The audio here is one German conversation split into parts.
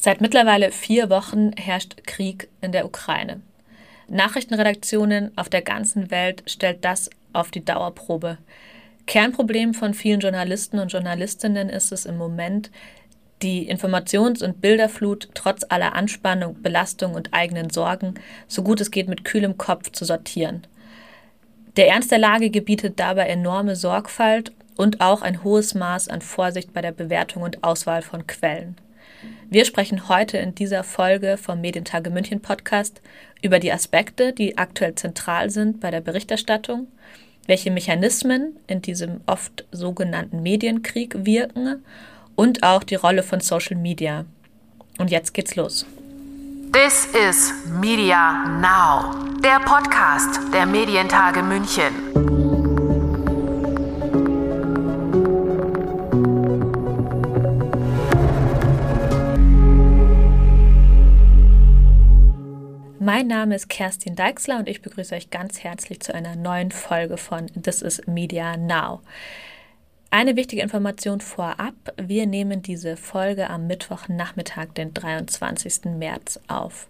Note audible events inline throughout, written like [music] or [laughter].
Seit mittlerweile vier Wochen herrscht Krieg in der Ukraine. Nachrichtenredaktionen auf der ganzen Welt stellt das auf die Dauerprobe. Kernproblem von vielen Journalisten und Journalistinnen ist es im Moment, die Informations- und Bilderflut trotz aller Anspannung, Belastung und eigenen Sorgen so gut es geht mit kühlem Kopf zu sortieren. Der Ernst der Lage gebietet dabei enorme Sorgfalt und auch ein hohes Maß an Vorsicht bei der Bewertung und Auswahl von Quellen. Wir sprechen heute in dieser Folge vom Medientage München Podcast über die Aspekte, die aktuell zentral sind bei der Berichterstattung, welche Mechanismen in diesem oft sogenannten Medienkrieg wirken und auch die Rolle von Social Media. Und jetzt geht's los. This is Media Now, der Podcast der Medientage München. Mein Name ist Kerstin Deixler und ich begrüße euch ganz herzlich zu einer neuen Folge von This is Media Now. Eine wichtige Information vorab. Wir nehmen diese Folge am Mittwochnachmittag, den 23. März auf.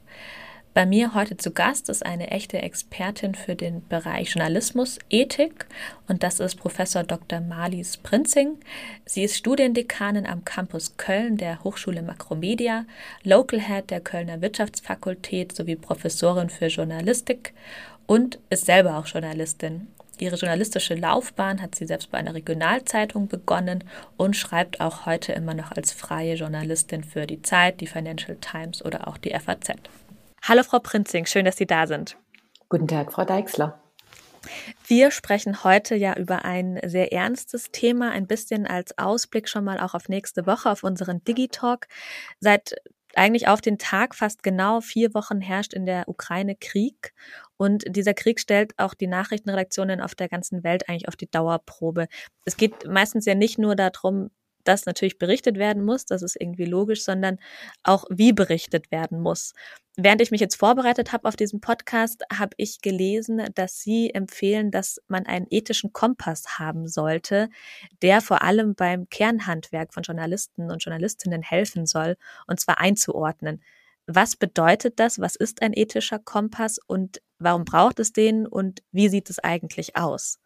Bei mir heute zu Gast ist eine echte Expertin für den Bereich Journalismus, Ethik und das ist Professor Dr. Marlies Prinzing. Sie ist Studiendekanin am Campus Köln der Hochschule Makromedia, Local Head der Kölner Wirtschaftsfakultät sowie Professorin für Journalistik und ist selber auch Journalistin. Ihre journalistische Laufbahn hat sie selbst bei einer Regionalzeitung begonnen und schreibt auch heute immer noch als freie Journalistin für die Zeit, die Financial Times oder auch die FAZ. Hallo Frau Prinzing, schön, dass Sie da sind. Guten Tag, Frau Deixler. Wir sprechen heute ja über ein sehr ernstes Thema, ein bisschen als Ausblick schon mal auch auf nächste Woche, auf unseren Digitalk. Seit eigentlich auf den Tag fast genau vier Wochen herrscht in der Ukraine Krieg. Und dieser Krieg stellt auch die Nachrichtenredaktionen auf der ganzen Welt eigentlich auf die Dauerprobe. Es geht meistens ja nicht nur darum, dass natürlich berichtet werden muss, das ist irgendwie logisch, sondern auch wie berichtet werden muss. Während ich mich jetzt vorbereitet habe auf diesen Podcast, habe ich gelesen, dass Sie empfehlen, dass man einen ethischen Kompass haben sollte, der vor allem beim Kernhandwerk von Journalisten und Journalistinnen helfen soll, und zwar einzuordnen. Was bedeutet das? Was ist ein ethischer Kompass und warum braucht es den und wie sieht es eigentlich aus?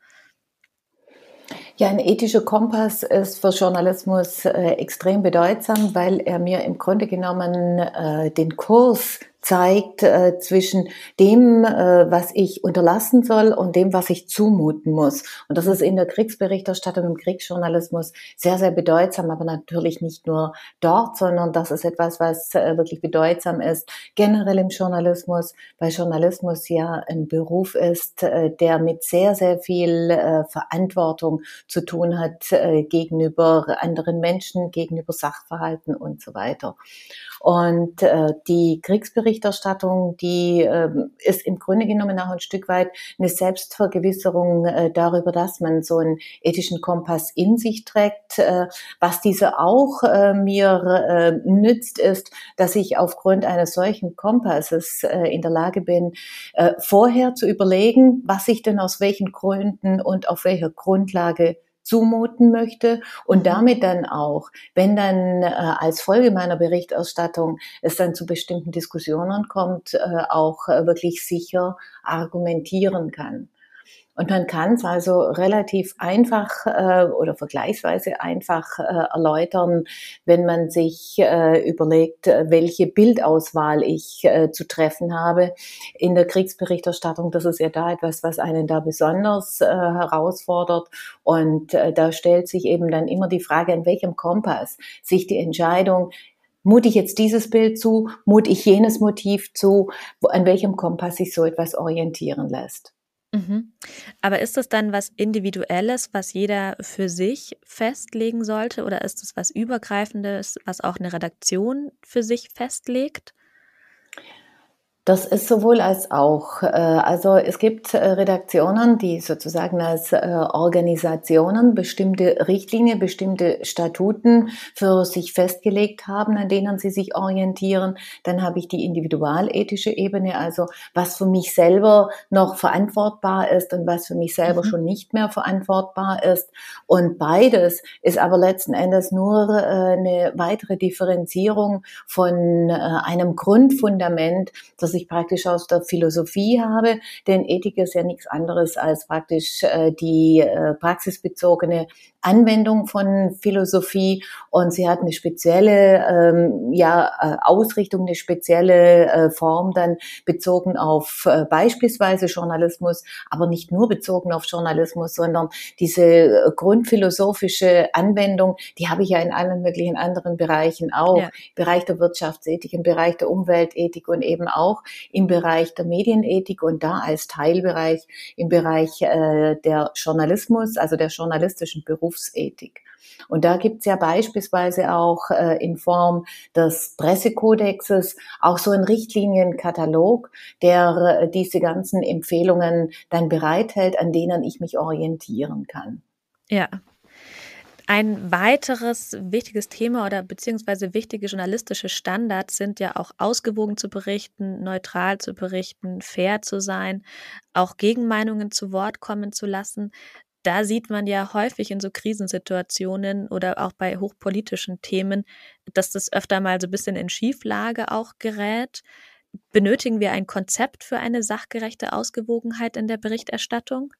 Ja, ein ethischer Kompass ist für Journalismus äh, extrem bedeutsam, weil er mir im Grunde genommen äh, den Kurs zeigt äh, zwischen dem, äh, was ich unterlassen soll und dem, was ich zumuten muss. Und das ist in der Kriegsberichterstattung, im Kriegsjournalismus sehr, sehr bedeutsam, aber natürlich nicht nur dort, sondern das ist etwas, was äh, wirklich bedeutsam ist, generell im Journalismus, weil Journalismus ja ein Beruf ist, äh, der mit sehr, sehr viel äh, Verantwortung zu tun hat äh, gegenüber anderen Menschen, gegenüber Sachverhalten und so weiter. Und äh, die Kriegsberichterstattung, die äh, ist im Grunde genommen auch ein Stück weit eine Selbstvergewisserung äh, darüber, dass man so einen ethischen Kompass in sich trägt. Äh, was diese auch äh, mir äh, nützt, ist, dass ich aufgrund eines solchen Kompasses äh, in der Lage bin, vorher zu überlegen, was ich denn aus welchen Gründen und auf welcher Grundlage zumuten möchte und mhm. damit dann auch, wenn dann äh, als Folge meiner Berichterstattung es dann zu bestimmten Diskussionen kommt, äh, auch äh, wirklich sicher argumentieren kann. Und man kann es also relativ einfach äh, oder vergleichsweise einfach äh, erläutern, wenn man sich äh, überlegt, welche Bildauswahl ich äh, zu treffen habe in der Kriegsberichterstattung. Das ist ja da etwas, was einen da besonders äh, herausfordert. Und äh, da stellt sich eben dann immer die Frage, an welchem Kompass sich die Entscheidung Mut ich jetzt dieses Bild zu? Mut ich jenes Motiv zu? An welchem Kompass sich so etwas orientieren lässt? Mhm. Aber ist das dann was Individuelles, was jeder für sich festlegen sollte, oder ist es was Übergreifendes, was auch eine Redaktion für sich festlegt? Das ist sowohl als auch. Äh, also es gibt äh, Redaktionen, die sozusagen als äh, Organisationen bestimmte Richtlinien, bestimmte Statuten für sich festgelegt haben, an denen sie sich orientieren. Dann habe ich die individualethische Ebene, also was für mich selber noch verantwortbar ist und was für mich selber mhm. schon nicht mehr verantwortbar ist. Und beides ist aber letzten Endes nur eine weitere Differenzierung von einem Grundfundament, das ich praktisch aus der Philosophie habe, denn Ethik ist ja nichts anderes als praktisch äh, die äh, praxisbezogene Anwendung von Philosophie. Und sie hat eine spezielle ähm, ja, äh, Ausrichtung, eine spezielle äh, Form dann bezogen auf äh, beispielsweise Journalismus, aber nicht nur bezogen auf Journalismus, sondern diese äh, grundphilosophische Anwendung, die habe ich ja in allen möglichen anderen Bereichen auch, ja. Bereich der Wirtschaftsethik, im Bereich der Umweltethik und eben auch im Bereich der Medienethik und da als Teilbereich im Bereich äh, der Journalismus, also der journalistischen Beruf Berufsethik. Und da gibt's ja beispielsweise auch äh, in Form des Pressekodexes auch so einen Richtlinienkatalog, der äh, diese ganzen Empfehlungen dann bereithält, an denen ich mich orientieren kann. Ja, ein weiteres wichtiges Thema oder beziehungsweise wichtige journalistische Standards sind ja auch ausgewogen zu berichten, neutral zu berichten, fair zu sein, auch Gegenmeinungen zu Wort kommen zu lassen da sieht man ja häufig in so Krisensituationen oder auch bei hochpolitischen Themen, dass das öfter mal so ein bisschen in Schieflage auch gerät. Benötigen wir ein Konzept für eine sachgerechte Ausgewogenheit in der Berichterstattung?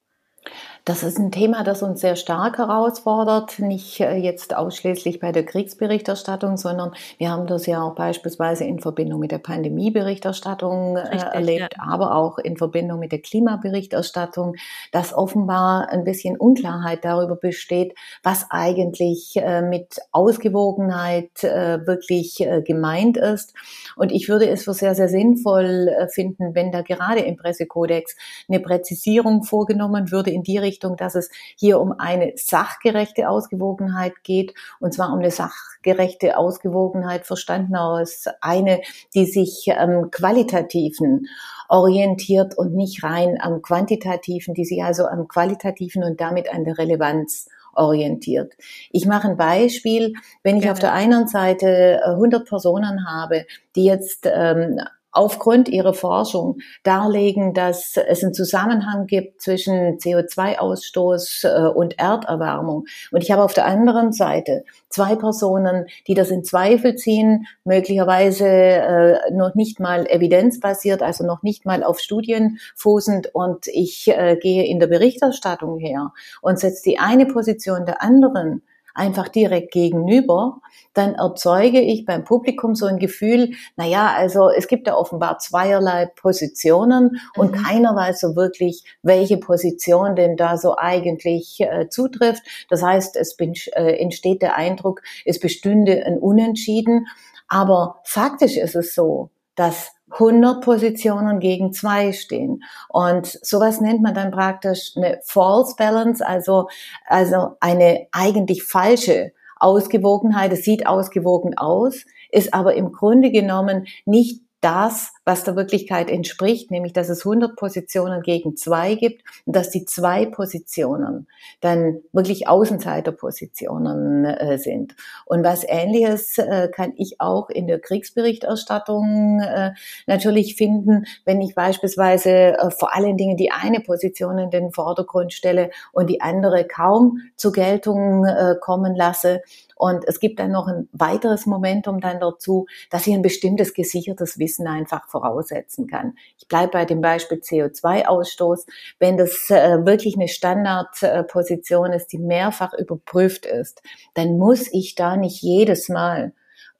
Das ist ein Thema, das uns sehr stark herausfordert, nicht äh, jetzt ausschließlich bei der Kriegsberichterstattung, sondern wir haben das ja auch beispielsweise in Verbindung mit der Pandemieberichterstattung äh, Richtig, erlebt, ja. aber auch in Verbindung mit der Klimaberichterstattung, dass offenbar ein bisschen Unklarheit darüber besteht, was eigentlich äh, mit Ausgewogenheit wirklich gemeint ist. Und ich würde es für sehr, sehr sinnvoll finden, wenn da gerade im Pressekodex eine Präzisierung vorgenommen würde, in die Richtung, dass es hier um eine sachgerechte Ausgewogenheit geht, und zwar um eine sachgerechte Ausgewogenheit verstanden aus eine, die sich am qualitativen orientiert und nicht rein am quantitativen, die sich also am qualitativen und damit an der Relevanz orientiert. Ich mache ein Beispiel, wenn ich Gerne. auf der einen Seite 100 äh, Personen habe, die jetzt ähm, aufgrund ihrer Forschung darlegen, dass es einen Zusammenhang gibt zwischen CO2-Ausstoß äh, und Erderwärmung. Und ich habe auf der anderen Seite zwei Personen, die das in Zweifel ziehen, möglicherweise äh, noch nicht mal evidenzbasiert, also noch nicht mal auf Studien fußend. Und ich äh, gehe in der Berichterstattung her und setze die eine Position der anderen einfach direkt gegenüber, dann erzeuge ich beim Publikum so ein Gefühl, na ja, also es gibt ja offenbar zweierlei Positionen und mhm. keiner weiß so wirklich, welche Position denn da so eigentlich äh, zutrifft. Das heißt, es bin, äh, entsteht der Eindruck, es bestünde ein Unentschieden. Aber faktisch ist es so, dass 100 Positionen gegen zwei stehen. Und sowas nennt man dann praktisch eine False Balance, also, also eine eigentlich falsche Ausgewogenheit. Es sieht ausgewogen aus, ist aber im Grunde genommen nicht das, was der Wirklichkeit entspricht, nämlich dass es 100 Positionen gegen zwei gibt und dass die zwei Positionen dann wirklich Außenseiterpositionen äh, sind. Und was Ähnliches äh, kann ich auch in der Kriegsberichterstattung äh, natürlich finden, wenn ich beispielsweise äh, vor allen Dingen die eine Position in den Vordergrund stelle und die andere kaum zur Geltung äh, kommen lasse und es gibt dann noch ein weiteres Momentum dann dazu, dass ich ein bestimmtes gesichertes Wissen einfach voraussetzen kann. Ich bleibe bei dem Beispiel CO2-Ausstoß. Wenn das äh, wirklich eine Standardposition ist, die mehrfach überprüft ist, dann muss ich da nicht jedes Mal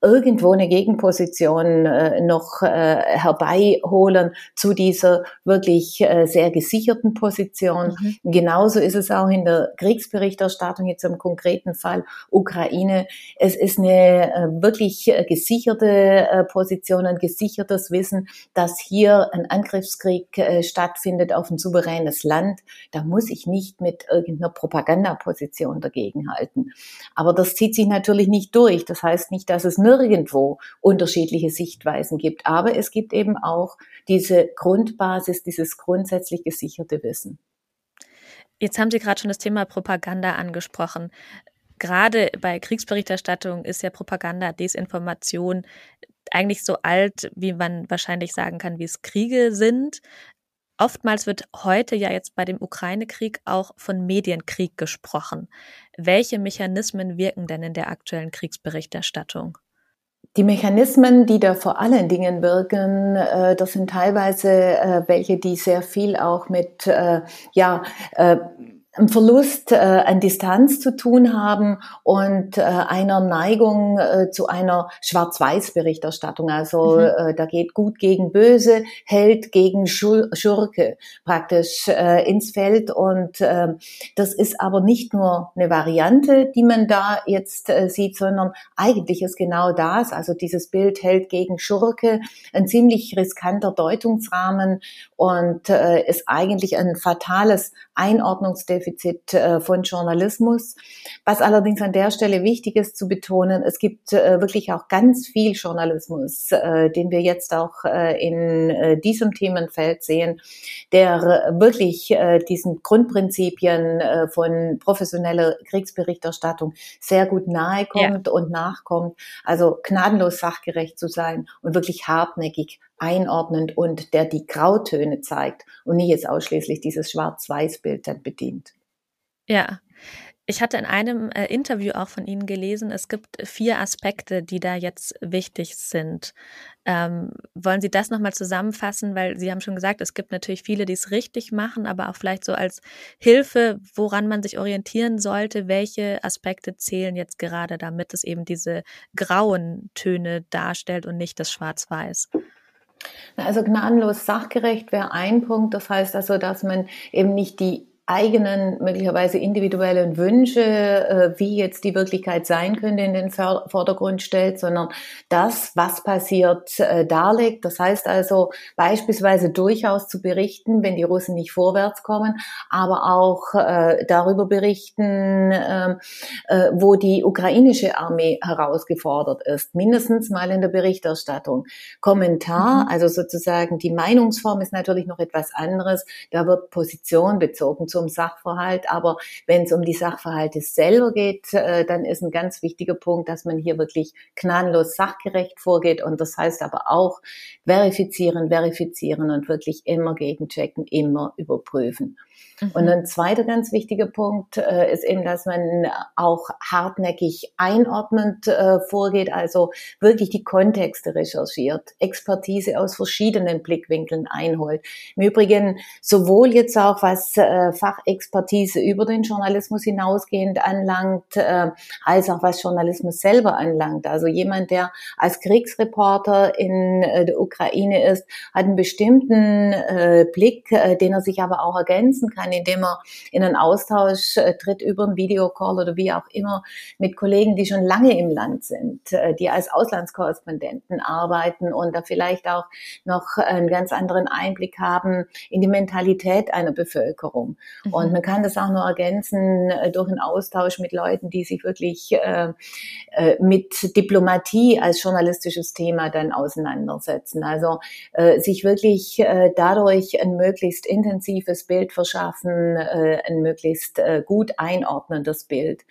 irgendwo eine Gegenposition äh, noch äh, herbeiholen zu dieser wirklich äh, sehr gesicherten Position. Mhm. Genauso ist es auch in der Kriegsberichterstattung, jetzt im konkreten Fall Ukraine. Es ist eine äh, wirklich äh, gesicherte äh, Position, ein gesichertes Wissen, dass hier ein Angriffskrieg äh, stattfindet auf ein souveränes Land. Da muss ich nicht mit irgendeiner Propagandaposition dagegenhalten. Aber das zieht sich natürlich nicht durch. Das heißt nicht, dass es nur nirgendwo unterschiedliche Sichtweisen gibt. Aber es gibt eben auch diese Grundbasis, dieses grundsätzlich gesicherte Wissen. Jetzt haben Sie gerade schon das Thema Propaganda angesprochen. Gerade bei Kriegsberichterstattung ist ja Propaganda, Desinformation eigentlich so alt, wie man wahrscheinlich sagen kann, wie es Kriege sind. Oftmals wird heute ja jetzt bei dem Ukraine-Krieg auch von Medienkrieg gesprochen. Welche Mechanismen wirken denn in der aktuellen Kriegsberichterstattung? Die Mechanismen, die da vor allen Dingen wirken, äh, das sind teilweise äh, welche, die sehr viel auch mit äh, ja einem Verlust äh, an Distanz zu tun haben und äh, einer Neigung äh, zu einer Schwarz-Weiß-Berichterstattung. Also mhm. äh, da geht gut gegen böse, Held gegen Schur Schurke praktisch äh, ins Feld. Und äh, das ist aber nicht nur eine Variante, die man da jetzt äh, sieht, sondern eigentlich ist genau das, also dieses Bild Held gegen Schurke, ein ziemlich riskanter Deutungsrahmen und äh, ist eigentlich ein fatales Einordnungsdefizit äh, von Journalismus. Was allerdings an der Stelle wichtig ist zu betonen, es gibt äh, wirklich auch ganz viel Journalismus, äh, den wir jetzt auch in diesem Themenfeld sehen, der wirklich diesen Grundprinzipien von professioneller Kriegsberichterstattung sehr gut nahe kommt ja. und nachkommt. Also gnadenlos sachgerecht zu sein und wirklich hartnäckig einordnend und der die Grautöne zeigt und nicht jetzt ausschließlich dieses Schwarz-Weiß-Bild dann bedient. Ja. Ich hatte in einem äh, Interview auch von Ihnen gelesen, es gibt vier Aspekte, die da jetzt wichtig sind. Ähm, wollen Sie das nochmal zusammenfassen? Weil Sie haben schon gesagt, es gibt natürlich viele, die es richtig machen, aber auch vielleicht so als Hilfe, woran man sich orientieren sollte, welche Aspekte zählen jetzt gerade, damit es eben diese grauen Töne darstellt und nicht das Schwarz-Weiß. Also gnadenlos sachgerecht wäre ein Punkt. Das heißt also, dass man eben nicht die eigenen, möglicherweise individuellen Wünsche, äh, wie jetzt die Wirklichkeit sein könnte, in den Vordergrund stellt, sondern das, was passiert, äh, darlegt. Das heißt also beispielsweise durchaus zu berichten, wenn die Russen nicht vorwärts kommen, aber auch äh, darüber berichten, ähm, wo die ukrainische Armee herausgefordert ist, mindestens mal in der Berichterstattung. Kommentar, mhm. also sozusagen die Meinungsform ist natürlich noch etwas anderes. Da wird Position bezogen zum Sachverhalt. Aber wenn es um die Sachverhalte selber geht, äh, dann ist ein ganz wichtiger Punkt, dass man hier wirklich gnadenlos sachgerecht vorgeht. Und das heißt aber auch verifizieren, verifizieren und wirklich immer gegenchecken, immer überprüfen. Mhm. Und ein zweiter ganz wichtiger Punkt äh, ist eben, dass man auch hartnäckig einordnend äh, vorgeht, also wirklich die Kontexte recherchiert, Expertise aus verschiedenen Blickwinkeln einholt. Im Übrigen sowohl jetzt auch was äh, Fachexpertise über den Journalismus hinausgehend anlangt, äh, als auch was Journalismus selber anlangt. Also jemand, der als Kriegsreporter in äh, der Ukraine ist, hat einen bestimmten äh, Blick, den er sich aber auch ergänzen kann indem er in einen Austausch äh, tritt über einen Videocall oder wie auch immer mit Kollegen, die schon lange im Land sind, äh, die als Auslandskorrespondenten arbeiten und da vielleicht auch noch einen ganz anderen Einblick haben in die Mentalität einer Bevölkerung. Mhm. Und man kann das auch nur ergänzen äh, durch einen Austausch mit Leuten, die sich wirklich äh, mit Diplomatie als journalistisches Thema dann auseinandersetzen. Also äh, sich wirklich äh, dadurch ein möglichst intensives Bild verschaffen, schaffen, äh, ein möglichst äh, gut einordnendes Bild.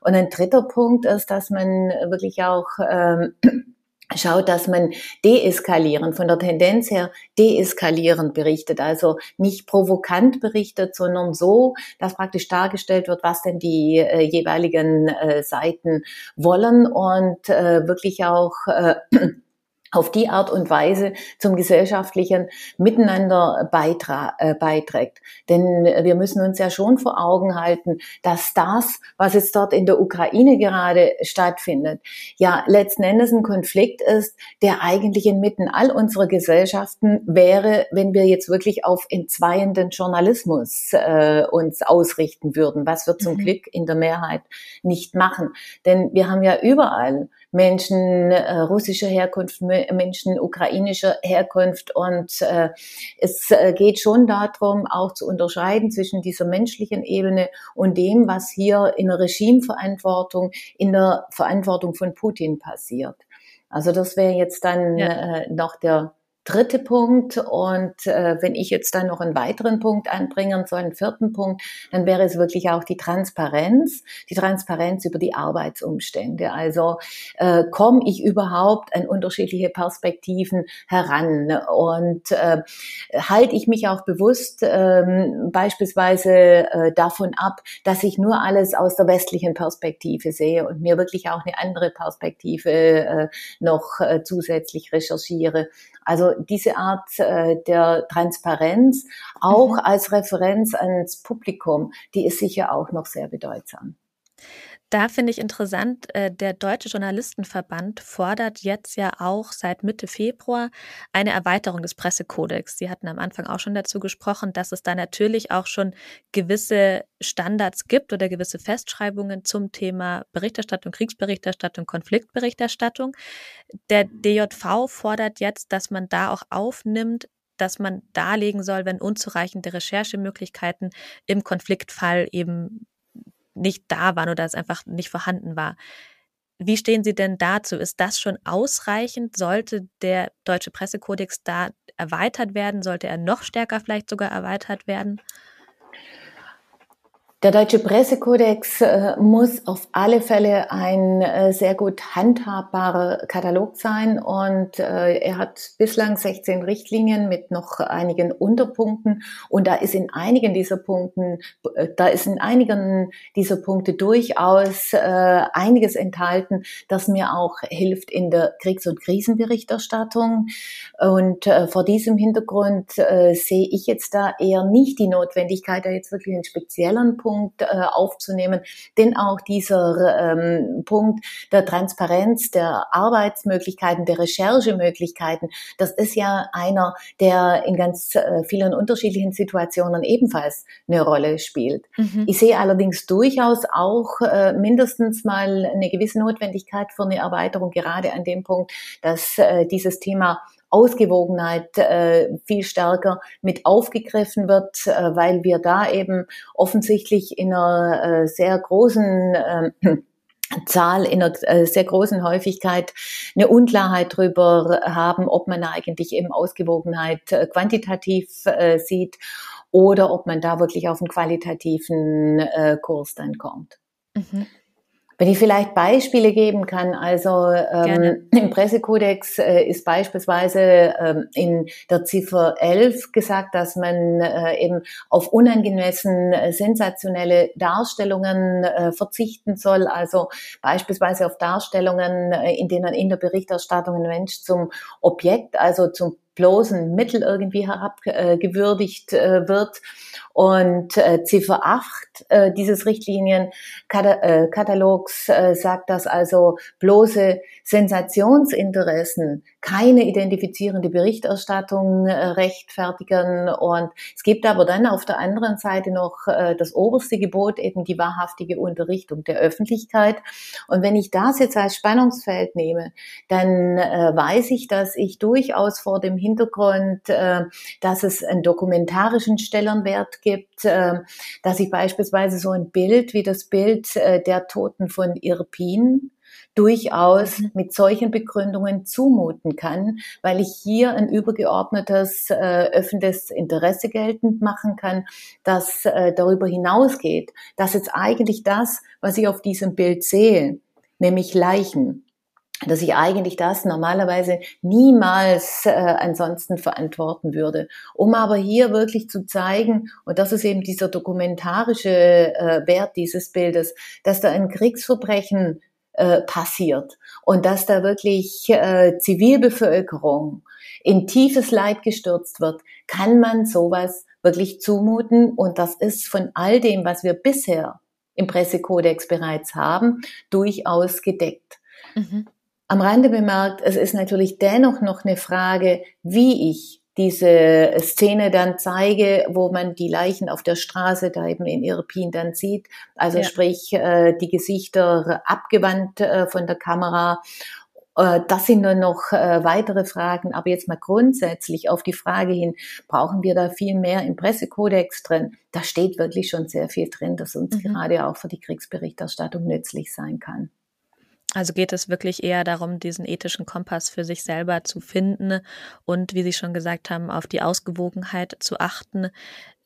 Und ein dritter Punkt ist, dass man wirklich auch ähm, [clears throat] schaut, dass man deeskalierend, von der Tendenz her deeskalierend berichtet, also nicht provokant berichtet, sondern so, dass praktisch dargestellt wird, was denn die äh, jeweiligen äh, Seiten wollen und äh, wirklich auch äh, [clears throat] auf die Art und Weise zum gesellschaftlichen Miteinander beitra äh, beiträgt. Denn wir müssen uns ja schon vor Augen halten, dass das, was jetzt dort in der Ukraine gerade stattfindet, ja letzten Endes ein Konflikt ist, der eigentlich inmitten all unserer Gesellschaften wäre, wenn wir jetzt wirklich auf entzweienden Journalismus äh, uns ausrichten würden, was wir zum mhm. Glück in der Mehrheit nicht machen. Denn wir haben ja überall Menschen äh, russischer Herkunft, Menschen ukrainischer Herkunft. Und äh, es äh, geht schon darum, auch zu unterscheiden zwischen dieser menschlichen Ebene und dem, was hier in der Regimeverantwortung, in der Verantwortung von Putin passiert. Also das wäre jetzt dann ja. äh, noch der dritte Punkt. Und äh, wenn ich jetzt dann noch einen weiteren Punkt anbringen soll, einen vierten Punkt, dann wäre es wirklich auch die Transparenz, die Transparenz über die Arbeitsumstände. Also äh, komme ich überhaupt an unterschiedliche Perspektiven heran und äh, halte ich mich auch bewusst äh, beispielsweise äh, davon ab, dass ich nur alles aus der westlichen Perspektive sehe und mir wirklich auch eine andere Perspektive äh, noch äh, zusätzlich recherchiere. Also diese Art äh, der Transparenz, auch mhm. als Referenz ans Publikum, die ist sicher auch noch sehr bedeutsam. Da finde ich interessant, äh, der Deutsche Journalistenverband fordert jetzt ja auch seit Mitte Februar eine Erweiterung des Pressekodex. Sie hatten am Anfang auch schon dazu gesprochen, dass es da natürlich auch schon gewisse Standards gibt oder gewisse Festschreibungen zum Thema Berichterstattung, Kriegsberichterstattung, Konfliktberichterstattung. Der DJV fordert jetzt, dass man da auch aufnimmt, dass man darlegen soll, wenn unzureichende Recherchemöglichkeiten im Konfliktfall eben nicht da waren oder es einfach nicht vorhanden war. Wie stehen Sie denn dazu? Ist das schon ausreichend? Sollte der deutsche Pressekodex da erweitert werden? Sollte er noch stärker vielleicht sogar erweitert werden? Der deutsche Pressekodex äh, muss auf alle Fälle ein äh, sehr gut handhabbarer Katalog sein und äh, er hat bislang 16 Richtlinien mit noch einigen Unterpunkten und da ist in einigen dieser Punkten, da ist in einigen dieser Punkte durchaus einiges enthalten, das mir auch hilft in der Kriegs- und Krisenberichterstattung. Und vor diesem Hintergrund sehe ich jetzt da eher nicht die Notwendigkeit, da jetzt wirklich einen speziellen Punkt Punkt äh, aufzunehmen, denn auch dieser ähm, Punkt der Transparenz, der Arbeitsmöglichkeiten, der Recherchemöglichkeiten, das ist ja einer, der in ganz äh, vielen unterschiedlichen Situationen ebenfalls eine Rolle spielt. Mhm. Ich sehe allerdings durchaus auch äh, mindestens mal eine gewisse Notwendigkeit für eine Erweiterung, gerade an dem Punkt, dass äh, dieses Thema Ausgewogenheit äh, viel stärker mit aufgegriffen wird, äh, weil wir da eben offensichtlich in einer äh, sehr großen äh, [clears throat] Zahl in einer äh, sehr großen Häufigkeit eine Unklarheit darüber haben, ob man eigentlich eben Ausgewogenheit äh, quantitativ äh, sieht oder ob man da wirklich auf einen qualitativen äh, Kurs dann kommt. Mhm. Wenn ich vielleicht Beispiele geben kann, also ähm, im Pressekodex äh, ist beispielsweise ähm, in der Ziffer 11 gesagt, dass man äh, eben auf unangemessen äh, sensationelle Darstellungen äh, verzichten soll, also beispielsweise auf Darstellungen, äh, in denen in der Berichterstattung ein Mensch zum Objekt, also zum bloßen Mittel irgendwie herabgewürdigt äh, wird. Und äh, Ziffer 8 äh, dieses Richtlienienkatalogs äh, äh, sagt, dass also bloße Sensationsinteressen keine identifizierende Berichterstattung äh, rechtfertigen. Und es gibt aber dann auf der anderen Seite noch äh, das oberste Gebot, eben die wahrhaftige Unterrichtung der Öffentlichkeit. Und wenn ich das jetzt als Spannungsfeld nehme, dann äh, weiß ich, dass ich durchaus vor dem Hintergrund, dass es einen dokumentarischen Stellenwert gibt, dass ich beispielsweise so ein Bild wie das Bild der Toten von Irpin durchaus mhm. mit solchen Begründungen zumuten kann, weil ich hier ein übergeordnetes äh, öffentliches Interesse geltend machen kann, das äh, darüber hinausgeht, dass jetzt eigentlich das, was ich auf diesem Bild sehe, nämlich Leichen, dass ich eigentlich das normalerweise niemals äh, ansonsten verantworten würde. Um aber hier wirklich zu zeigen, und das ist eben dieser dokumentarische äh, Wert dieses Bildes, dass da ein Kriegsverbrechen äh, passiert und dass da wirklich äh, Zivilbevölkerung in tiefes Leid gestürzt wird, kann man sowas wirklich zumuten und das ist von all dem, was wir bisher im Pressekodex bereits haben, durchaus gedeckt. Mhm. Am Rande bemerkt, es ist natürlich dennoch noch eine Frage, wie ich diese Szene dann zeige, wo man die Leichen auf der Straße da eben in Irpin dann sieht. Also ja. sprich, äh, die Gesichter abgewandt äh, von der Kamera. Äh, das sind nur noch weitere Fragen. Aber jetzt mal grundsätzlich auf die Frage hin, brauchen wir da viel mehr im Pressekodex drin? Da steht wirklich schon sehr viel drin, das uns mhm. gerade auch für die Kriegsberichterstattung nützlich sein kann. Also geht es wirklich eher darum, diesen ethischen Kompass für sich selber zu finden und, wie Sie schon gesagt haben, auf die Ausgewogenheit zu achten.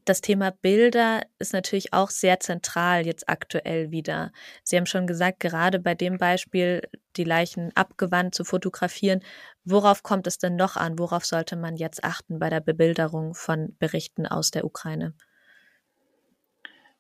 Das Thema Bilder ist natürlich auch sehr zentral jetzt aktuell wieder. Sie haben schon gesagt, gerade bei dem Beispiel, die Leichen abgewandt zu fotografieren. Worauf kommt es denn noch an? Worauf sollte man jetzt achten bei der Bebilderung von Berichten aus der Ukraine?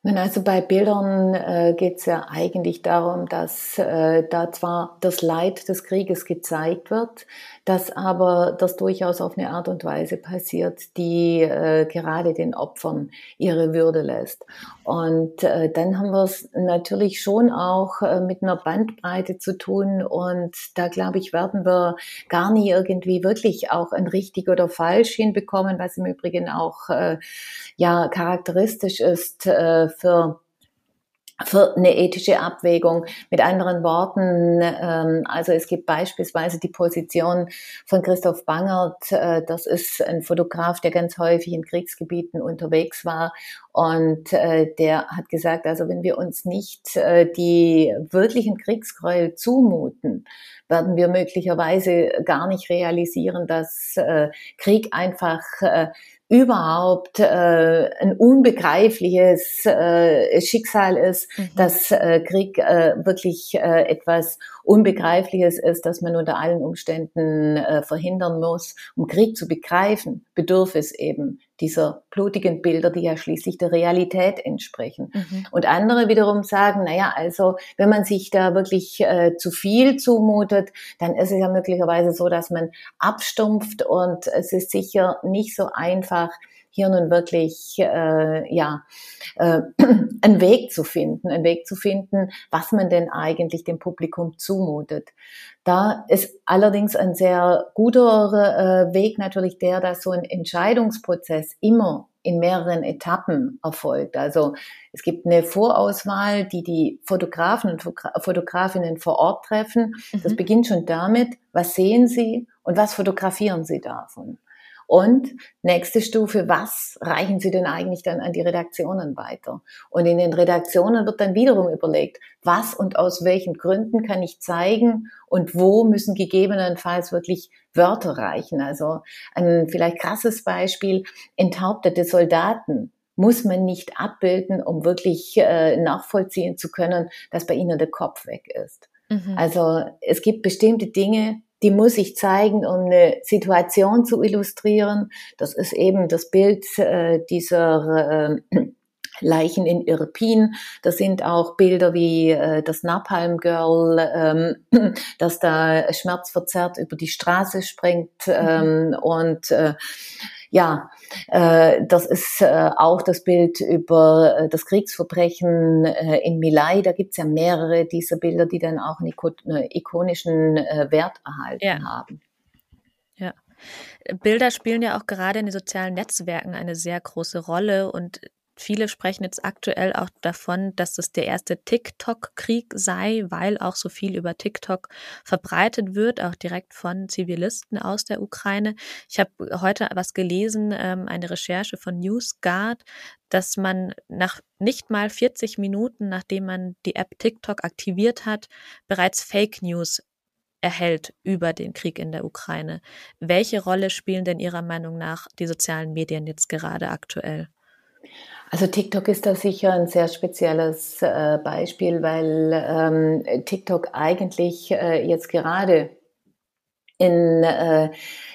Nun, also bei Bildern äh, geht es ja eigentlich darum, dass äh, da zwar das Leid des Krieges gezeigt wird, dass aber das durchaus auf eine Art und Weise passiert, die äh, gerade den Opfern ihre Würde lässt. Und äh, dann haben wir es natürlich schon auch äh, mit einer Bandbreite zu tun und da glaube ich, werden wir gar nie irgendwie wirklich auch ein richtig oder falsch hinbekommen, was im Übrigen auch äh, ja charakteristisch ist äh, für für eine ethische Abwägung. Mit anderen Worten, ähm, also es gibt beispielsweise die Position von Christoph Bangert, äh, das ist ein Fotograf, der ganz häufig in Kriegsgebieten unterwegs war und äh, der hat gesagt, also wenn wir uns nicht äh, die wirklichen Kriegsgräuel zumuten, werden wir möglicherweise gar nicht realisieren, dass Krieg einfach überhaupt äh, ein unbegreifliches äh, Schicksal ist, mhm. dass äh, Krieg äh, wirklich äh, etwas Unbegreifliches ist, dass man unter allen Umständen äh, verhindern muss. Um Krieg zu begreifen, bedarf es eben dieser blutigen Bilder, die ja schließlich der Realität entsprechen. Mhm. Und andere wiederum sagen, naja, also wenn man sich da wirklich äh, zu viel zumutet, dann ist es ja möglicherweise so, dass man abstumpft und es ist sicher nicht so einfach, hier nun wirklich äh, ja äh, [clears throat] einen Weg zu finden, einen Weg zu finden, was man denn eigentlich dem Publikum zumutet. Da ist allerdings ein sehr guter äh, Weg natürlich der, dass so ein Entscheidungsprozess immer in mehreren Etappen erfolgt. Also es gibt eine Vorauswahl, die die Fotografen und Fotografinnen vor Ort treffen. Das mhm. beginnt schon damit, was sehen sie und was fotografieren sie davon. Und nächste Stufe, was reichen Sie denn eigentlich dann an die Redaktionen weiter? Und in den Redaktionen wird dann wiederum überlegt, was und aus welchen Gründen kann ich zeigen und wo müssen gegebenenfalls wirklich Wörter reichen. Also ein vielleicht krasses Beispiel, enthauptete Soldaten muss man nicht abbilden, um wirklich äh, nachvollziehen zu können, dass bei ihnen der Kopf weg ist. Mhm. Also es gibt bestimmte Dinge, die muss ich zeigen, um eine Situation zu illustrieren. Das ist eben das Bild äh, dieser äh, [clears throat] Leichen in Irpin. Das sind auch Bilder wie äh, das Napalm Girl, ähm, [clears throat] das da schmerzverzerrt über die Straße springt mhm. ähm, mhm. und äh, ja, äh, das ist äh, auch das Bild über äh, das Kriegsverbrechen äh, in Milai. Da gibt's ja mehrere dieser Bilder, die dann auch einen ikonischen äh, Wert erhalten ja. haben. Ja. Bilder spielen ja auch gerade in den sozialen Netzwerken eine sehr große Rolle und Viele sprechen jetzt aktuell auch davon, dass es der erste TikTok-Krieg sei, weil auch so viel über TikTok verbreitet wird, auch direkt von Zivilisten aus der Ukraine. Ich habe heute was gelesen, ähm, eine Recherche von NewsGuard, dass man nach nicht mal 40 Minuten, nachdem man die App TikTok aktiviert hat, bereits Fake News erhält über den Krieg in der Ukraine. Welche Rolle spielen denn Ihrer Meinung nach die sozialen Medien jetzt gerade aktuell? Also TikTok ist da sicher ein sehr spezielles äh, Beispiel, weil ähm, TikTok eigentlich äh, jetzt gerade in äh,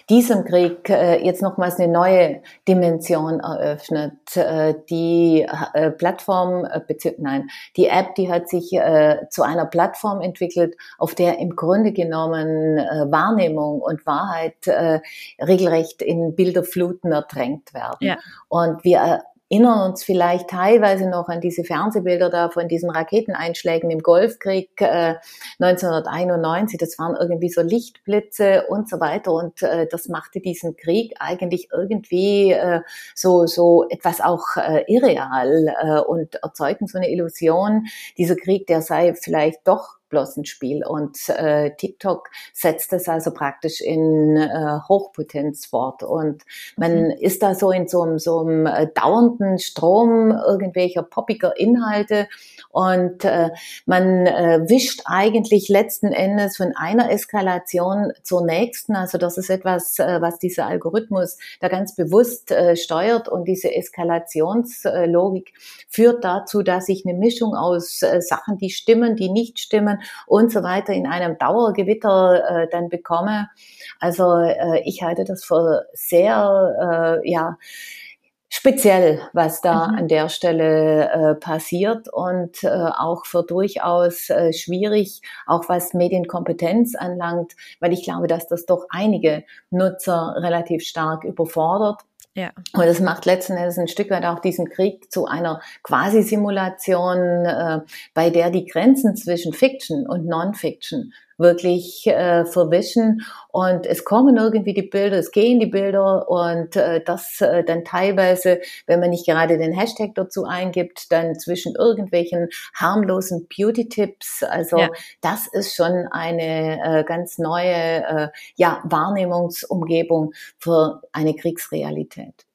diesem Krieg äh, jetzt nochmals eine neue Dimension eröffnet. Äh, die äh, Plattform, äh, nein, die App, die hat sich äh, zu einer Plattform entwickelt, auf der im Grunde genommen äh, Wahrnehmung und Wahrheit äh, regelrecht in Bilderfluten ertränkt werden. Ja. Und wir erinnern uns vielleicht teilweise noch an diese Fernsehbilder da von diesen Raketeneinschlägen im Golfkrieg äh, 1991. Das waren irgendwie so Lichtblitze und so weiter. Und äh, das machte diesen Krieg eigentlich irgendwie äh, so, so etwas auch äh, irreal äh, und erzeugten so eine Illusion, dieser Krieg, der sei vielleicht doch Luftblossenspiel. Und äh, TikTok setzt das also praktisch in äh, Hochpotenz fort. Und man mhm. ist da so in so einem, so einem äh, dauernden Strom irgendwelcher poppiger Inhalte und äh, man äh, wischt eigentlich letzten Endes von einer Eskalation zur nächsten. Also das ist etwas, äh, was dieser Algorithmus da ganz bewusst äh, steuert. Und diese Eskalationslogik führt dazu, dass ich eine Mischung aus äh, Sachen, die stimmen, die nicht stimmen und so weiter in einem Dauergewitter äh, dann bekomme. Also äh, ich halte das für sehr, äh, ja, speziell, was da mhm. an der Stelle äh, passiert und äh, auch für durchaus äh, schwierig, auch was Medienkompetenz anlangt, weil ich glaube, dass das doch einige Nutzer relativ stark überfordert. Ja. Und das macht letzten Endes ein Stück weit auch diesen Krieg zu einer Quasi-Simulation, äh, bei der die Grenzen zwischen Fiction und Non-Fiction wirklich äh, verwischen und es kommen irgendwie die Bilder, es gehen die Bilder und äh, das äh, dann teilweise, wenn man nicht gerade den Hashtag dazu eingibt, dann zwischen irgendwelchen harmlosen Beauty-Tipps. Also ja. das ist schon eine äh, ganz neue äh, ja, Wahrnehmungsumgebung für eine Kriegsrealität.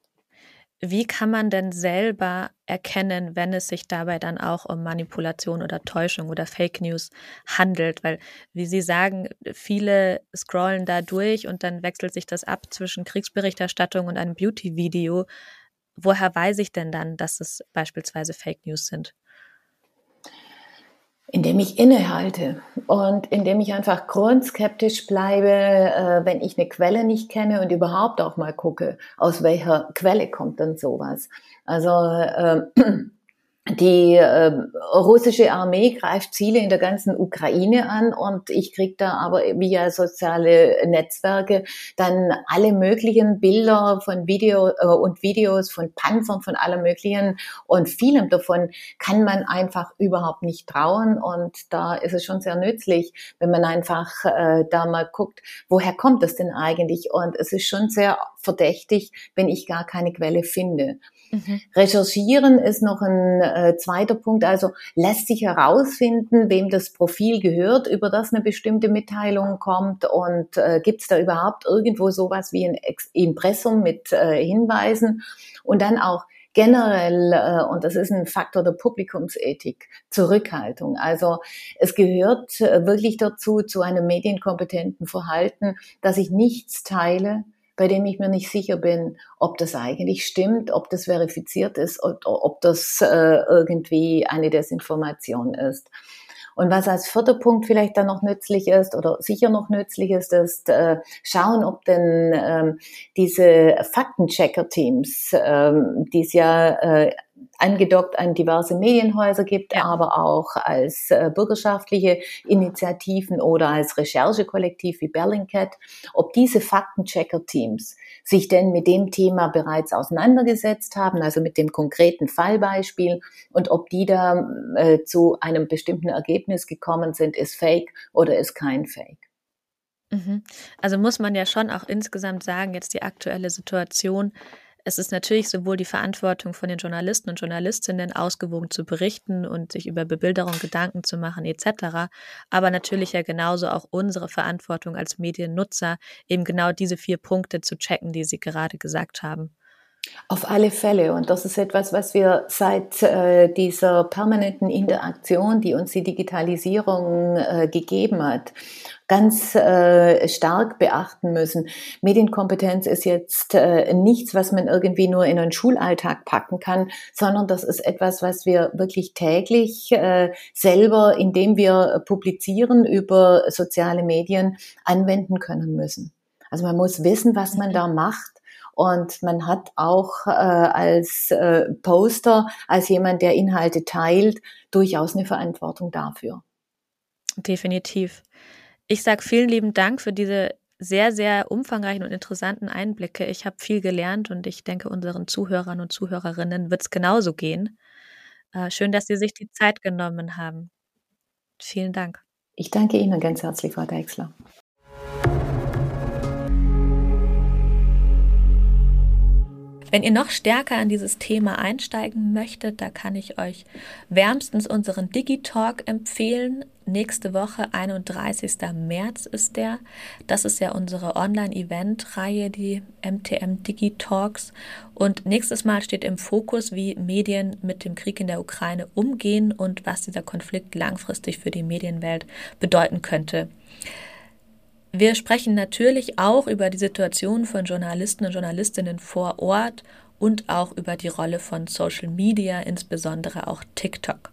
Wie kann man denn selber erkennen, wenn es sich dabei dann auch um Manipulation oder Täuschung oder Fake News handelt? Weil, wie Sie sagen, viele scrollen da durch und dann wechselt sich das ab zwischen Kriegsberichterstattung und einem Beauty-Video. Woher weiß ich denn dann, dass es beispielsweise Fake News sind? Indem ich innehalte und indem ich einfach grundskeptisch bleibe, äh, wenn ich eine Quelle nicht kenne und überhaupt auch mal gucke, aus welcher Quelle kommt denn sowas. Also äh, [clears throat] die äh, russische Armee greift Ziele in der ganzen Ukraine an und ich krieg da aber via soziale Netzwerke dann alle möglichen Bilder von Video äh, und Videos von Panzern, von allem möglichen und vielem davon kann man einfach überhaupt nicht trauen und da ist es schon sehr nützlich, wenn man einfach äh, da mal guckt, woher kommt das denn eigentlich und es ist schon sehr verdächtig, wenn ich gar keine Quelle finde. Mhm. Recherchieren ist noch ein äh, zweiter Punkt. Also lässt sich herausfinden, wem das Profil gehört, über das eine bestimmte Mitteilung kommt und äh, gibt es da überhaupt irgendwo sowas wie ein Impressum mit äh, Hinweisen und dann auch generell, äh, und das ist ein Faktor der Publikumsethik, Zurückhaltung. Also es gehört äh, wirklich dazu, zu einem medienkompetenten Verhalten, dass ich nichts teile, bei dem ich mir nicht sicher bin, ob das eigentlich stimmt, ob das verifiziert ist oder ob das äh, irgendwie eine Desinformation ist. Und was als vierter Punkt vielleicht dann noch nützlich ist oder sicher noch nützlich ist, ist äh, schauen, ob denn ähm, diese Faktenchecker-Teams, ähm, die es ja äh, angedockt an diverse Medienhäuser gibt, ja. aber auch als äh, bürgerschaftliche Initiativen oder als Recherchekollektiv wie Bellingcat, ob diese Faktenchecker-Teams sich denn mit dem Thema bereits auseinandergesetzt haben, also mit dem konkreten Fallbeispiel und ob die da äh, zu einem bestimmten Ergebnis gekommen sind, ist Fake oder ist kein Fake. Mhm. Also muss man ja schon auch insgesamt sagen, jetzt die aktuelle Situation es ist natürlich sowohl die Verantwortung von den Journalisten und Journalistinnen, ausgewogen zu berichten und sich über Bebilderung Gedanken zu machen etc., aber natürlich ja genauso auch unsere Verantwortung als Mediennutzer, eben genau diese vier Punkte zu checken, die Sie gerade gesagt haben. Auf alle Fälle. Und das ist etwas, was wir seit äh, dieser permanenten Interaktion, die uns die Digitalisierung äh, gegeben hat, ganz äh, stark beachten müssen. Medienkompetenz ist jetzt äh, nichts, was man irgendwie nur in einen Schulalltag packen kann, sondern das ist etwas, was wir wirklich täglich äh, selber, indem wir publizieren über soziale Medien, anwenden können müssen. Also man muss wissen, was man da macht und man hat auch äh, als äh, Poster, als jemand, der Inhalte teilt, durchaus eine Verantwortung dafür. Definitiv. Ich sage vielen lieben Dank für diese sehr, sehr umfangreichen und interessanten Einblicke. Ich habe viel gelernt und ich denke, unseren Zuhörern und Zuhörerinnen wird es genauso gehen. Äh, schön, dass Sie sich die Zeit genommen haben. Vielen Dank. Ich danke Ihnen ganz herzlich, Frau Deixler. Wenn ihr noch stärker in dieses Thema einsteigen möchtet, da kann ich euch wärmstens unseren Digitalk empfehlen. Nächste Woche, 31. März ist der. Das ist ja unsere Online-Event-Reihe, die MTM Digitalks. Und nächstes Mal steht im Fokus, wie Medien mit dem Krieg in der Ukraine umgehen und was dieser Konflikt langfristig für die Medienwelt bedeuten könnte. Wir sprechen natürlich auch über die Situation von Journalisten und Journalistinnen vor Ort und auch über die Rolle von Social Media, insbesondere auch TikTok.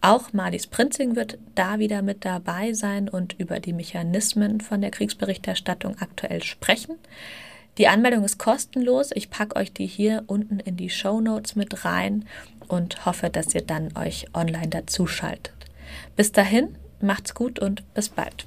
Auch Marlies Prinzing wird da wieder mit dabei sein und über die Mechanismen von der Kriegsberichterstattung aktuell sprechen. Die Anmeldung ist kostenlos. Ich packe euch die hier unten in die Show Notes mit rein und hoffe, dass ihr dann euch online dazuschaltet. Bis dahin, macht's gut und bis bald.